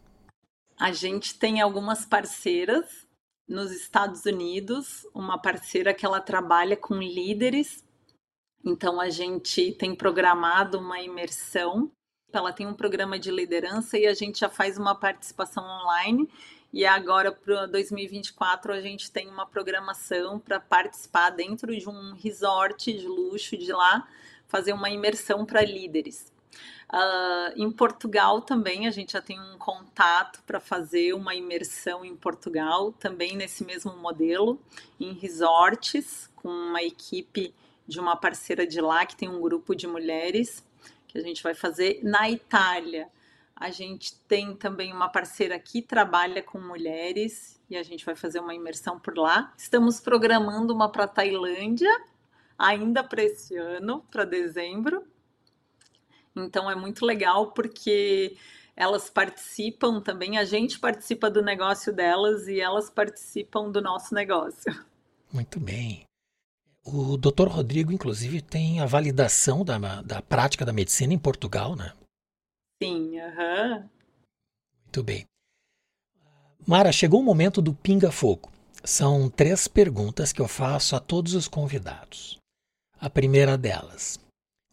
A gente tem algumas parceiras nos Estados Unidos, uma parceira que ela trabalha com líderes. Então a gente tem programado uma imersão ela tem um programa de liderança e a gente já faz uma participação online. E agora, para 2024, a gente tem uma programação para participar dentro de um resort de luxo de lá, fazer uma imersão para líderes. Uh, em Portugal também a gente já tem um contato para fazer uma imersão em Portugal, também nesse mesmo modelo, em resorts, com uma equipe de uma parceira de lá que tem um grupo de mulheres a gente vai fazer na Itália. A gente tem também uma parceira que trabalha com mulheres e a gente vai fazer uma imersão por lá. Estamos programando uma para Tailândia ainda para esse ano, para dezembro. Então é muito legal porque elas participam também, a gente participa do negócio delas e elas participam do nosso negócio. Muito bem. O Dr. Rodrigo, inclusive, tem a validação da, da prática da medicina em Portugal, né? Sim, aham. Uhum. Muito bem. Mara, chegou o momento do pinga-fogo. São três perguntas que eu faço a todos os convidados. A primeira delas: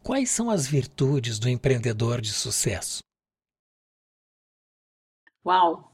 Quais são as virtudes do empreendedor de sucesso? Uau!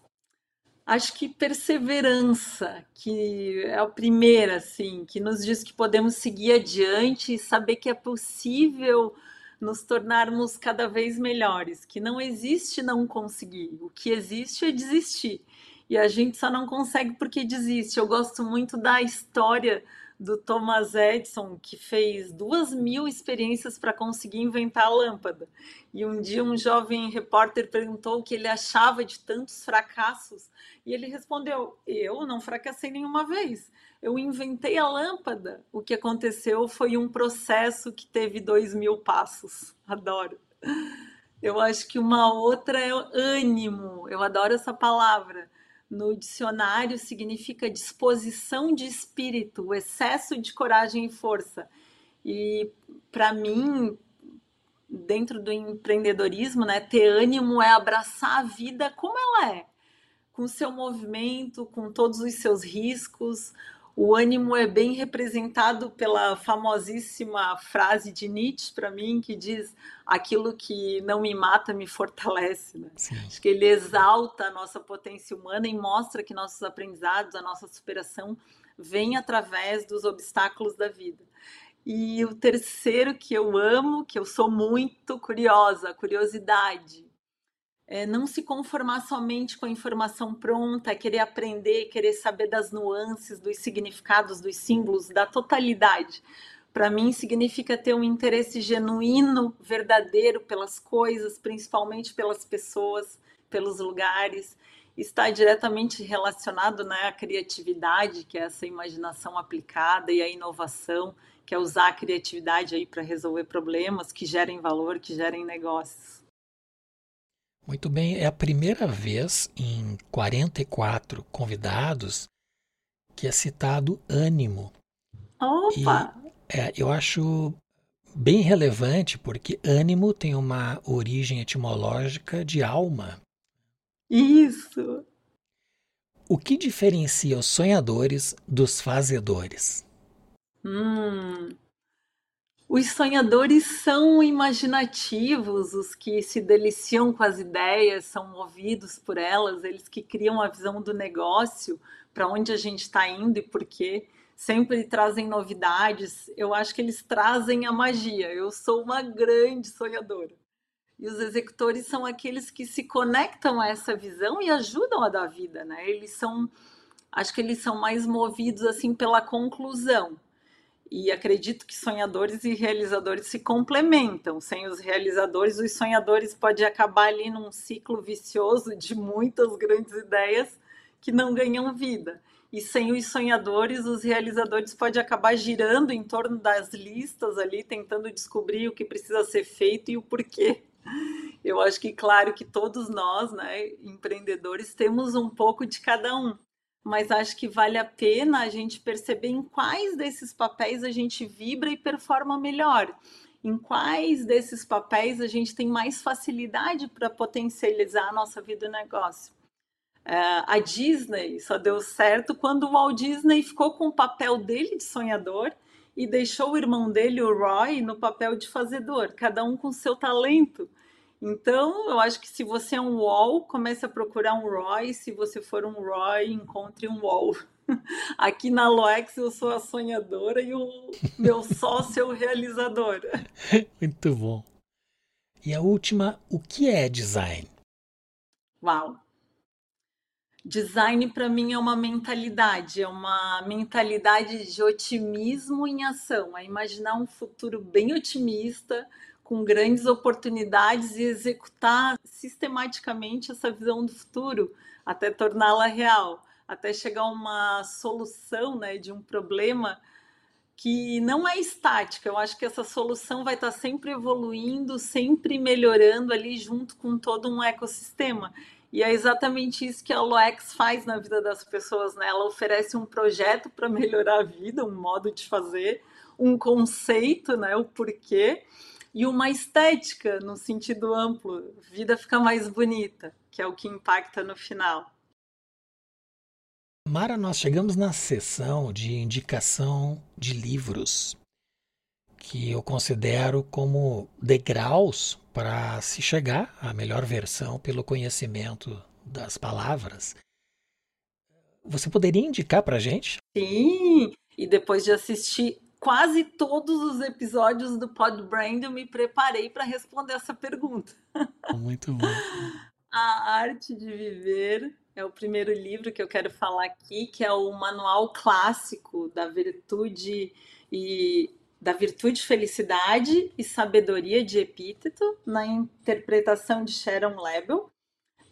Acho que perseverança, que é a primeira, assim, que nos diz que podemos seguir adiante e saber que é possível nos tornarmos cada vez melhores, que não existe não conseguir, o que existe é desistir. E a gente só não consegue porque desiste. Eu gosto muito da história do Thomas Edison, que fez duas mil experiências para conseguir inventar a lâmpada. E um dia um jovem repórter perguntou o que ele achava de tantos fracassos. E ele respondeu: Eu não fracassei nenhuma vez. Eu inventei a lâmpada. O que aconteceu foi um processo que teve dois mil passos. Adoro. Eu acho que uma outra é ânimo. Eu adoro essa palavra no dicionário significa disposição de espírito, excesso de coragem e força. E para mim, dentro do empreendedorismo, né, ter ânimo é abraçar a vida como ela é, com seu movimento, com todos os seus riscos, o ânimo é bem representado pela famosíssima frase de Nietzsche para mim que diz aquilo que não me mata me fortalece. Né? Acho que ele exalta a nossa potência humana e mostra que nossos aprendizados, a nossa superação vem através dos obstáculos da vida. E o terceiro que eu amo, que eu sou muito curiosa, curiosidade. É não se conformar somente com a informação pronta, querer aprender, querer saber das nuances, dos significados, dos símbolos, da totalidade. Para mim, significa ter um interesse genuíno, verdadeiro pelas coisas, principalmente pelas pessoas, pelos lugares. Está diretamente relacionado né, à criatividade, que é essa imaginação aplicada, e à inovação, que é usar a criatividade para resolver problemas que gerem valor, que gerem negócios. Muito bem, é a primeira vez em 44 convidados que é citado ânimo. Opa! E, é, eu acho bem relevante porque ânimo tem uma origem etimológica de alma. Isso! O que diferencia os sonhadores dos fazedores? Hum. Os sonhadores são imaginativos, os que se deliciam com as ideias, são movidos por elas, eles que criam a visão do negócio, para onde a gente está indo e por quê. Sempre trazem novidades. Eu acho que eles trazem a magia. Eu sou uma grande sonhadora. E os executores são aqueles que se conectam a essa visão e ajudam a dar vida, né? Eles são, acho que eles são mais movidos assim pela conclusão e acredito que sonhadores e realizadores se complementam. Sem os realizadores, os sonhadores podem acabar ali num ciclo vicioso de muitas grandes ideias que não ganham vida. E sem os sonhadores, os realizadores podem acabar girando em torno das listas ali, tentando descobrir o que precisa ser feito e o porquê. Eu acho que, claro, que todos nós, né, empreendedores, temos um pouco de cada um mas acho que vale a pena a gente perceber em quais desses papéis a gente vibra e performa melhor. Em quais desses papéis a gente tem mais facilidade para potencializar a nossa vida e negócio. É, a Disney só deu certo quando o Walt Disney ficou com o papel dele de sonhador e deixou o irmão dele, o Roy, no papel de fazedor, cada um com seu talento. Então, eu acho que se você é um wall, comece a procurar um Roy. Se você for um Roy, encontre um wall. Aqui na Loex eu sou a sonhadora e o meu sócio é o realizador. Muito bom. E a última, o que é design? Uau! Design para mim é uma mentalidade, é uma mentalidade de otimismo em ação, é imaginar um futuro bem otimista, com grandes oportunidades e executar sistematicamente essa visão do futuro até torná-la real, até chegar a uma solução né, de um problema que não é estática. Eu acho que essa solução vai estar sempre evoluindo, sempre melhorando ali junto com todo um ecossistema. E é exatamente isso que a Loex faz na vida das pessoas. Né? Ela oferece um projeto para melhorar a vida, um modo de fazer, um conceito, né? o porquê e uma estética no sentido amplo, vida fica mais bonita, que é o que impacta no final. Mara, nós chegamos na sessão de indicação de livros, que eu considero como degraus para se chegar à melhor versão pelo conhecimento das palavras. Você poderia indicar para a gente? Sim, e depois de assistir quase todos os episódios do Podbrand eu me preparei para responder essa pergunta. Muito bom. A Arte de Viver é o primeiro livro que eu quero falar aqui, que é o manual clássico da virtude e da virtude, felicidade e sabedoria de Epíteto, na interpretação de Sharon Lebel.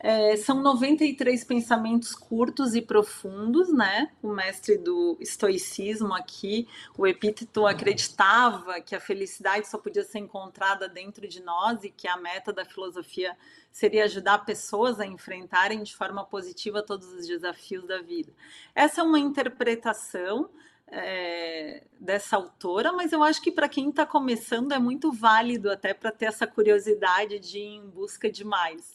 É, são 93 pensamentos curtos e profundos, né? O mestre do estoicismo aqui, o Epíteto, acreditava que a felicidade só podia ser encontrada dentro de nós e que a meta da filosofia seria ajudar pessoas a enfrentarem de forma positiva todos os desafios da vida. Essa é uma interpretação é, dessa autora, mas eu acho que para quem está começando é muito válido até para ter essa curiosidade de ir em busca de mais.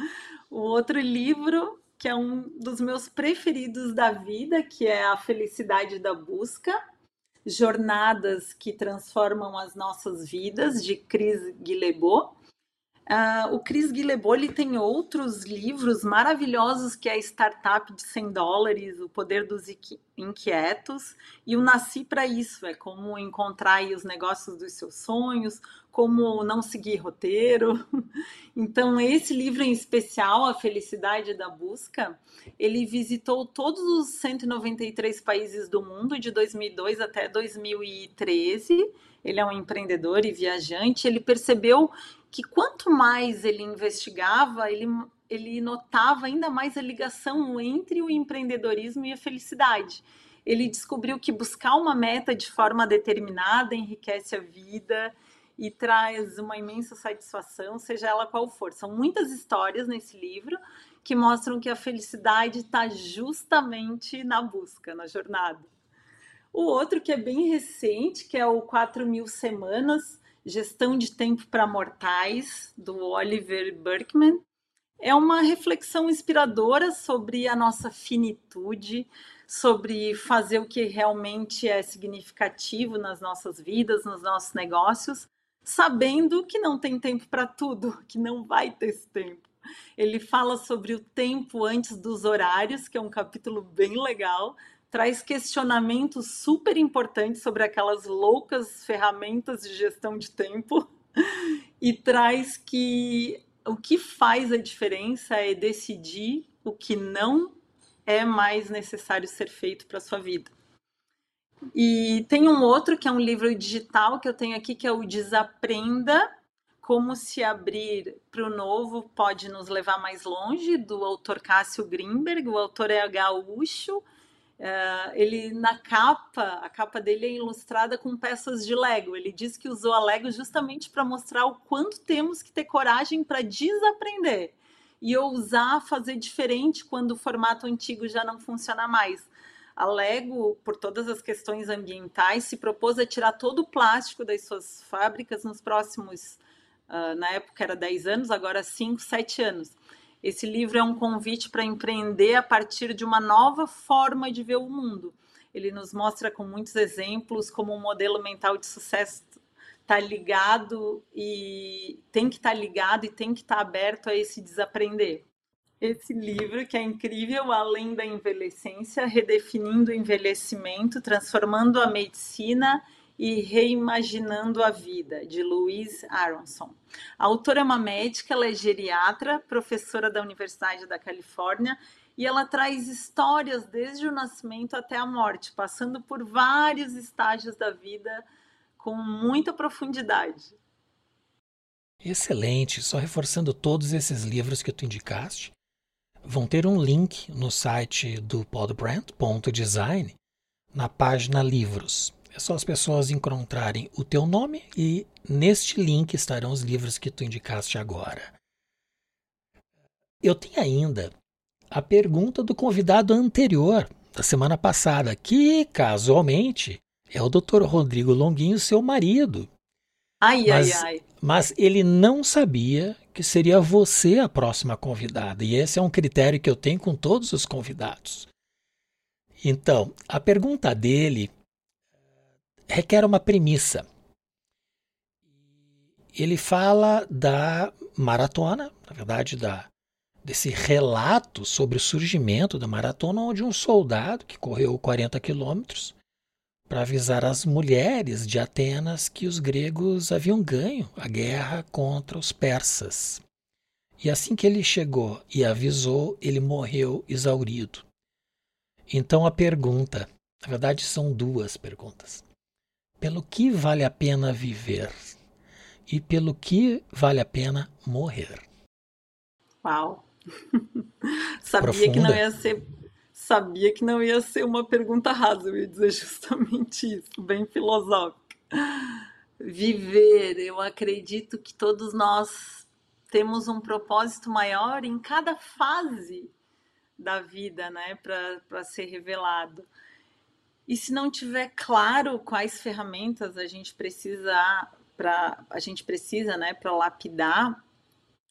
O outro livro, que é um dos meus preferidos da vida, que é A Felicidade da Busca, Jornadas que Transformam as Nossas Vidas, de Cris Guillebeau. Uh, o Chris Guillebeau ele tem outros livros maravilhosos que é Startup de 100 dólares, O Poder dos Inquietos e o Nasci para Isso, é como encontrar os negócios dos seus sonhos, como não seguir roteiro. Então, esse livro em especial, A Felicidade da Busca, ele visitou todos os 193 países do mundo de 2002 até 2013. Ele é um empreendedor e viajante. Ele percebeu que quanto mais ele investigava, ele, ele notava ainda mais a ligação entre o empreendedorismo e a felicidade. Ele descobriu que buscar uma meta de forma determinada enriquece a vida e traz uma imensa satisfação, seja ela qual for. São muitas histórias nesse livro que mostram que a felicidade está justamente na busca, na jornada. O outro que é bem recente, que é o 4 mil semanas, Gestão de Tempo para Mortais, do Oliver Burkeman, é uma reflexão inspiradora sobre a nossa finitude, sobre fazer o que realmente é significativo nas nossas vidas, nos nossos negócios, sabendo que não tem tempo para tudo, que não vai ter esse tempo. Ele fala sobre o tempo antes dos horários, que é um capítulo bem legal, traz questionamentos super importantes sobre aquelas loucas ferramentas de gestão de tempo e traz que o que faz a diferença é decidir o que não é mais necessário ser feito para sua vida. E tem um outro que é um livro digital que eu tenho aqui, que é o Desaprenda Como se Abrir para o Novo Pode Nos Levar Mais Longe, do autor Cássio Grimberg. O autor é gaúcho. Uh, ele na capa, a capa dele é ilustrada com peças de Lego. Ele diz que usou a Lego justamente para mostrar o quanto temos que ter coragem para desaprender e ousar fazer diferente quando o formato antigo já não funciona mais. A Lego, por todas as questões ambientais, se propôs a tirar todo o plástico das suas fábricas nos próximos, uh, na época era 10 anos, agora 5, 7 anos. Esse livro é um convite para empreender a partir de uma nova forma de ver o mundo. Ele nos mostra com muitos exemplos como um modelo mental de sucesso está ligado e tem que estar tá ligado e tem que estar tá aberto a esse desaprender esse livro que é incrível, Além da Envelhecência, redefinindo o envelhecimento, transformando a medicina e reimaginando a vida, de Louise Aronson. A autora é uma médica, ela é geriatra, professora da Universidade da Califórnia, e ela traz histórias desde o nascimento até a morte, passando por vários estágios da vida com muita profundidade. Excelente, só reforçando todos esses livros que tu indicaste, vão ter um link no site do podbrand.design na página livros. É só as pessoas encontrarem o teu nome e neste link estarão os livros que tu indicaste agora. Eu tenho ainda a pergunta do convidado anterior da semana passada, que casualmente é o Dr. Rodrigo Longuinho, seu marido. Ai, mas, ai, ai. Mas ele não sabia que seria você a próxima convidada. E esse é um critério que eu tenho com todos os convidados. Então, a pergunta dele requer uma premissa. Ele fala da maratona, na verdade, da, desse relato sobre o surgimento da maratona, onde um soldado que correu 40 quilômetros para avisar as mulheres de Atenas que os gregos haviam ganho a guerra contra os persas. E assim que ele chegou e avisou, ele morreu exaurido. Então a pergunta, na verdade são duas perguntas. Pelo que vale a pena viver? E pelo que vale a pena morrer? Uau! Sabia Profunda. que não ia ser sabia que não ia ser uma pergunta rasa, eu ia dizer justamente isso, bem filosófica. Viver, eu acredito que todos nós temos um propósito maior em cada fase da vida, né, para ser revelado. E se não tiver claro quais ferramentas a gente precisa para a gente precisa, né, para lapidar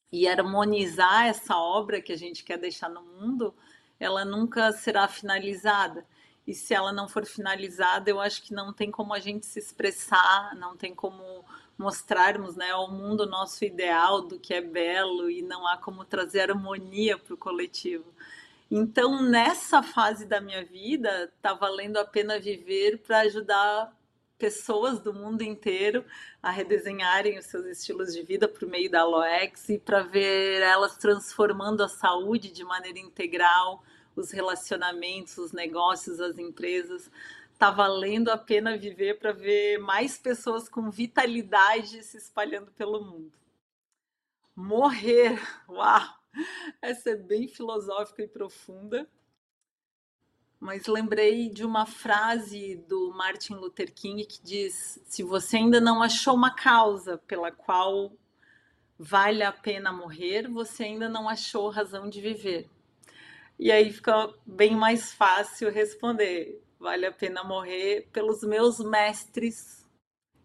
e harmonizar essa obra que a gente quer deixar no mundo, ela nunca será finalizada. e se ela não for finalizada, eu acho que não tem como a gente se expressar, não tem como mostrarmos né, ao mundo nosso ideal do que é belo e não há como trazer harmonia para o coletivo. Então, nessa fase da minha vida, está valendo a pena viver para ajudar pessoas do mundo inteiro a redesenharem os seus estilos de vida por meio da Loex e para ver elas transformando a saúde de maneira integral, os relacionamentos, os negócios, as empresas. Tá valendo a pena viver para ver mais pessoas com vitalidade se espalhando pelo mundo. Morrer, uau! Essa é bem filosófica e profunda mas lembrei de uma frase do Martin Luther King que diz: se você ainda não achou uma causa pela qual vale a pena morrer, você ainda não achou razão de viver. E aí fica bem mais fácil responder: vale a pena morrer pelos meus mestres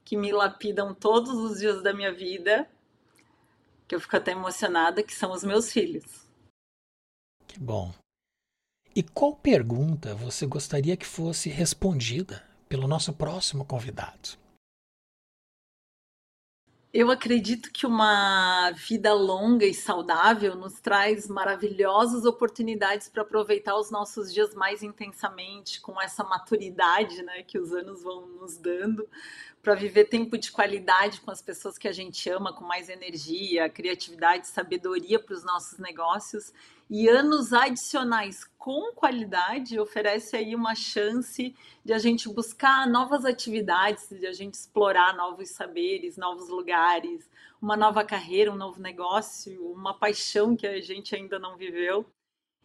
que me lapidam todos os dias da minha vida, eu fico até emocionada, que são os meus filhos. Que bom. E qual pergunta você gostaria que fosse respondida pelo nosso próximo convidado? Eu acredito que uma vida longa e saudável nos traz maravilhosas oportunidades para aproveitar os nossos dias mais intensamente, com essa maturidade né, que os anos vão nos dando, para viver tempo de qualidade com as pessoas que a gente ama, com mais energia, criatividade, sabedoria para os nossos negócios e anos adicionais com qualidade oferece aí uma chance de a gente buscar novas atividades, de a gente explorar novos saberes, novos lugares, uma nova carreira, um novo negócio, uma paixão que a gente ainda não viveu.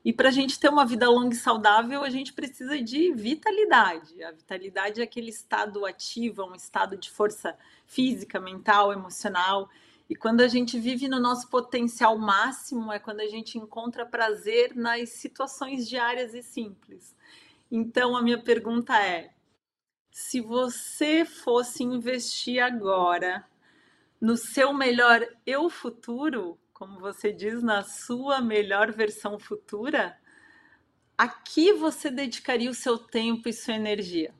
E para a gente ter uma vida longa e saudável, a gente precisa de vitalidade. A vitalidade é aquele estado ativo, um estado de força física, mental, emocional. E quando a gente vive no nosso potencial máximo, é quando a gente encontra prazer nas situações diárias e simples. Então, a minha pergunta é: se você fosse investir agora no seu melhor eu futuro, como você diz, na sua melhor versão futura, a que você dedicaria o seu tempo e sua energia?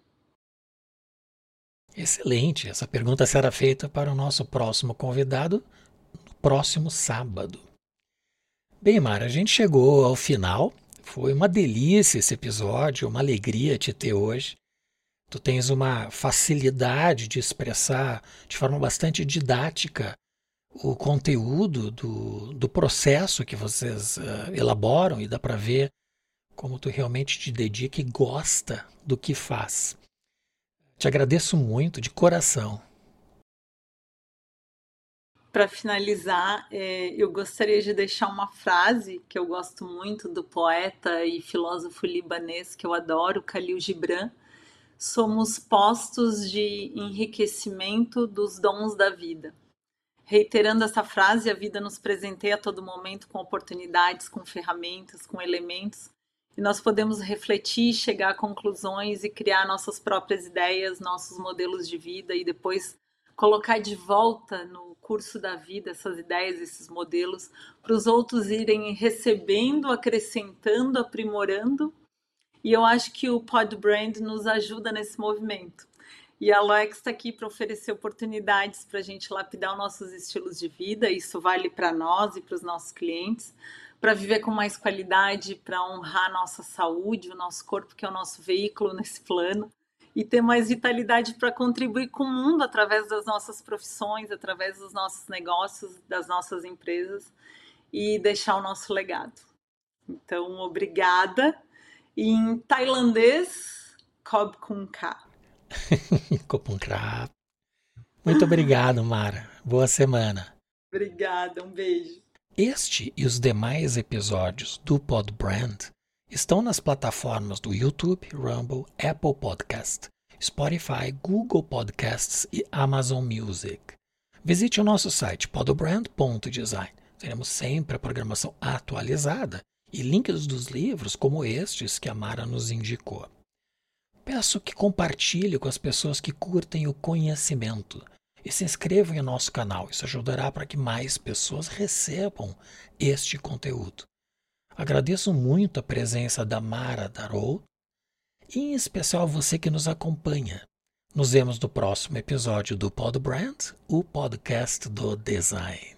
Excelente. Essa pergunta será feita para o nosso próximo convidado no próximo sábado. Bem, Mara, a gente chegou ao final. Foi uma delícia esse episódio, uma alegria te ter hoje. Tu tens uma facilidade de expressar de forma bastante didática o conteúdo do, do processo que vocês uh, elaboram e dá para ver como tu realmente te dedica e gosta do que faz. Te agradeço muito de coração. Para finalizar, é, eu gostaria de deixar uma frase que eu gosto muito do poeta e filósofo libanês que eu adoro, Khalil Gibran. Somos postos de enriquecimento dos dons da vida. Reiterando essa frase, a vida nos presenteia a todo momento com oportunidades, com ferramentas, com elementos e nós podemos refletir, chegar a conclusões e criar nossas próprias ideias, nossos modelos de vida e depois colocar de volta no curso da vida essas ideias, esses modelos, para os outros irem recebendo, acrescentando, aprimorando. E eu acho que o Pod Brand nos ajuda nesse movimento. E a Alex está aqui para oferecer oportunidades para a gente lapidar os nossos estilos de vida. Isso vale para nós e para os nossos clientes para viver com mais qualidade, para honrar a nossa saúde, o nosso corpo, que é o nosso veículo nesse plano, e ter mais vitalidade para contribuir com o mundo através das nossas profissões, através dos nossos negócios, das nossas empresas e deixar o nosso legado. Então, obrigada. Em tailandês, Kob Kun Ka. Muito obrigado, Mara. Boa semana. Obrigada, um beijo. Este e os demais episódios do Podbrand estão nas plataformas do YouTube, Rumble, Apple Podcast, Spotify, Google Podcasts e Amazon Music. Visite o nosso site podbrand.design. Teremos sempre a programação atualizada e links dos livros como estes que a Mara nos indicou. Peço que compartilhe com as pessoas que curtem o conhecimento e se inscrevam em nosso canal. Isso ajudará para que mais pessoas recebam este conteúdo. Agradeço muito a presença da Mara Darou e em especial você que nos acompanha. Nos vemos no próximo episódio do Pod Brand, o podcast do design.